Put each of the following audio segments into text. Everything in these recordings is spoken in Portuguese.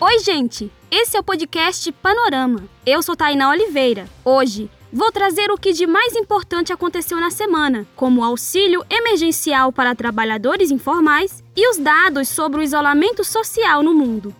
Oi, gente! Esse é o podcast Panorama. Eu sou Tainá Oliveira. Hoje vou trazer o que de mais importante aconteceu na semana, como auxílio emergencial para trabalhadores informais e os dados sobre o isolamento social no mundo.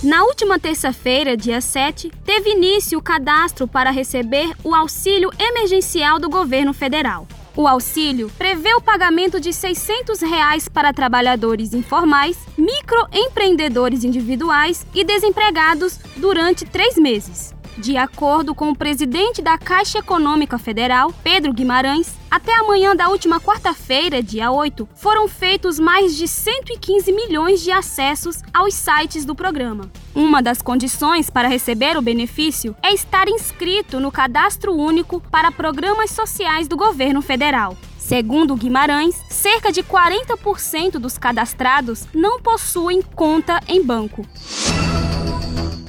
Na última terça-feira, dia 7, teve início o cadastro para receber o auxílio emergencial do governo federal. O auxílio prevê o pagamento de 600 reais para trabalhadores informais, microempreendedores individuais e desempregados durante três meses. De acordo com o presidente da Caixa Econômica Federal, Pedro Guimarães, até amanhã da última quarta-feira, dia 8, foram feitos mais de 115 milhões de acessos aos sites do programa. Uma das condições para receber o benefício é estar inscrito no Cadastro Único para Programas Sociais do Governo Federal. Segundo Guimarães, cerca de 40% dos cadastrados não possuem conta em banco.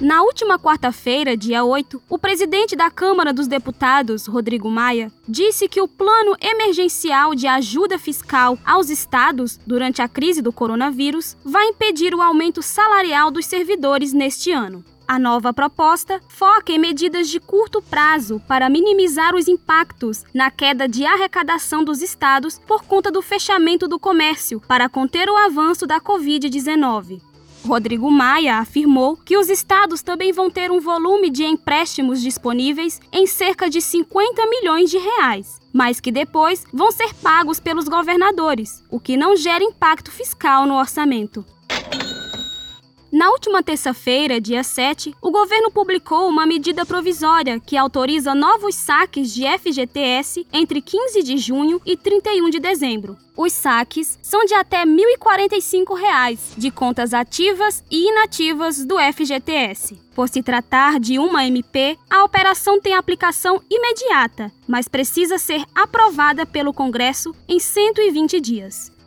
Na última quarta-feira, dia 8, o presidente da Câmara dos Deputados, Rodrigo Maia, disse que o plano emergencial de ajuda fiscal aos estados durante a crise do coronavírus vai impedir o aumento salarial dos servidores neste ano. A nova proposta foca em medidas de curto prazo para minimizar os impactos na queda de arrecadação dos estados por conta do fechamento do comércio para conter o avanço da Covid-19. Rodrigo Maia afirmou que os estados também vão ter um volume de empréstimos disponíveis em cerca de 50 milhões de reais, mas que depois vão ser pagos pelos governadores, o que não gera impacto fiscal no orçamento. Na última terça-feira, dia 7, o governo publicou uma medida provisória que autoriza novos saques de FGTS entre 15 de junho e 31 de dezembro. Os saques são de até 1.045 reais, de contas ativas e inativas do FGTS. Por se tratar de uma MP, a operação tem aplicação imediata, mas precisa ser aprovada pelo Congresso em 120 dias.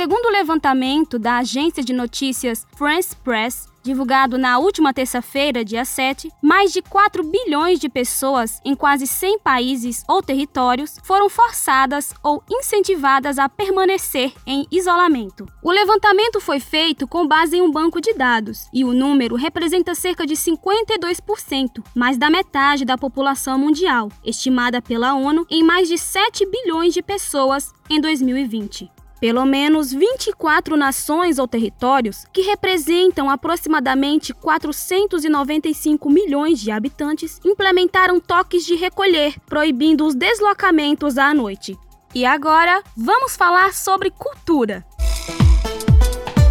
Segundo o levantamento da agência de notícias France Press, divulgado na última terça-feira, dia 7, mais de 4 bilhões de pessoas em quase 100 países ou territórios foram forçadas ou incentivadas a permanecer em isolamento. O levantamento foi feito com base em um banco de dados e o número representa cerca de 52%, mais da metade da população mundial, estimada pela ONU em mais de 7 bilhões de pessoas em 2020. Pelo menos 24 nações ou territórios, que representam aproximadamente 495 milhões de habitantes, implementaram toques de recolher, proibindo os deslocamentos à noite. E agora, vamos falar sobre cultura.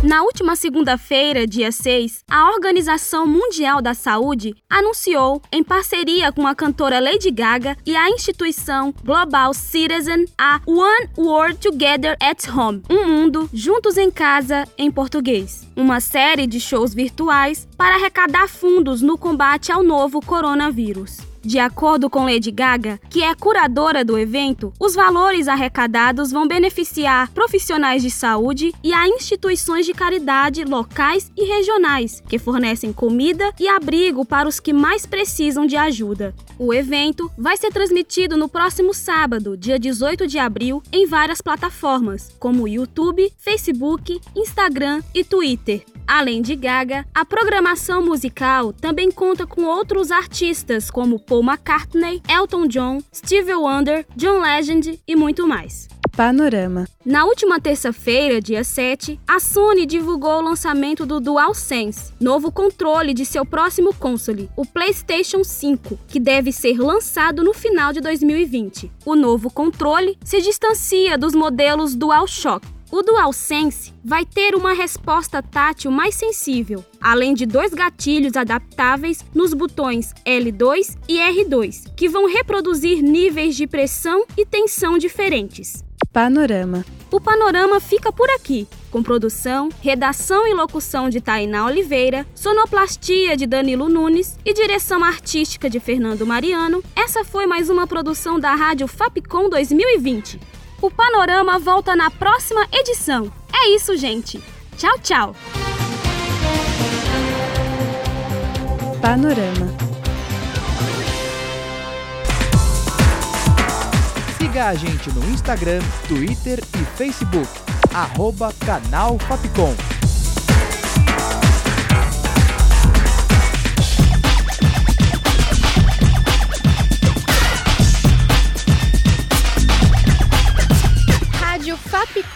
Na última segunda-feira, dia 6, a Organização Mundial da Saúde anunciou, em parceria com a cantora Lady Gaga e a instituição Global Citizen, a One World Together at Home Um Mundo Juntos em Casa em português uma série de shows virtuais para arrecadar fundos no combate ao novo coronavírus. De acordo com Lady Gaga, que é curadora do evento, os valores arrecadados vão beneficiar profissionais de saúde e a instituições de caridade locais e regionais, que fornecem comida e abrigo para os que mais precisam de ajuda. O evento vai ser transmitido no próximo sábado, dia 18 de abril, em várias plataformas, como YouTube, Facebook, Instagram e Twitter. Além de Gaga, a programação musical também conta com outros artistas como Paul McCartney, Elton John, Stevie Wonder, John Legend e muito mais. Panorama. Na última terça-feira, dia 7, a Sony divulgou o lançamento do DualSense, novo controle de seu próximo console, o PlayStation 5, que deve ser lançado no final de 2020. O novo controle se distancia dos modelos DualShock, o DualSense vai ter uma resposta tátil mais sensível, além de dois gatilhos adaptáveis nos botões L2 e R2, que vão reproduzir níveis de pressão e tensão diferentes. Panorama. o panorama fica por aqui. Com produção, redação e locução de Tainá Oliveira, sonoplastia de Danilo Nunes e direção artística de Fernando Mariano, essa foi mais uma produção da Rádio Fapcom 2020. O panorama volta na próxima edição. É isso, gente. Tchau, tchau. Panorama. Siga a gente no Instagram, Twitter e Facebook. Arroba Canal Fapcom.